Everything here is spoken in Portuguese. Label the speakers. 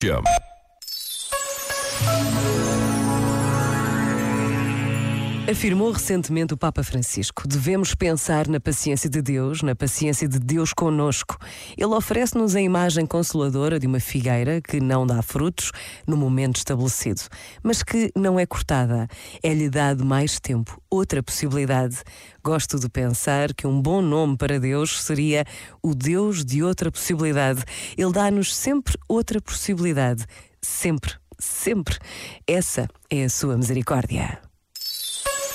Speaker 1: Jim.
Speaker 2: Afirmou recentemente o Papa Francisco: devemos pensar na paciência de Deus, na paciência de Deus conosco. Ele oferece-nos a imagem consoladora de uma figueira que não dá frutos no momento estabelecido, mas que não é cortada. É-lhe dado mais tempo, outra possibilidade. Gosto de pensar que um bom nome para Deus seria o Deus de outra possibilidade. Ele dá-nos sempre outra possibilidade. Sempre, sempre. Essa é a sua misericórdia.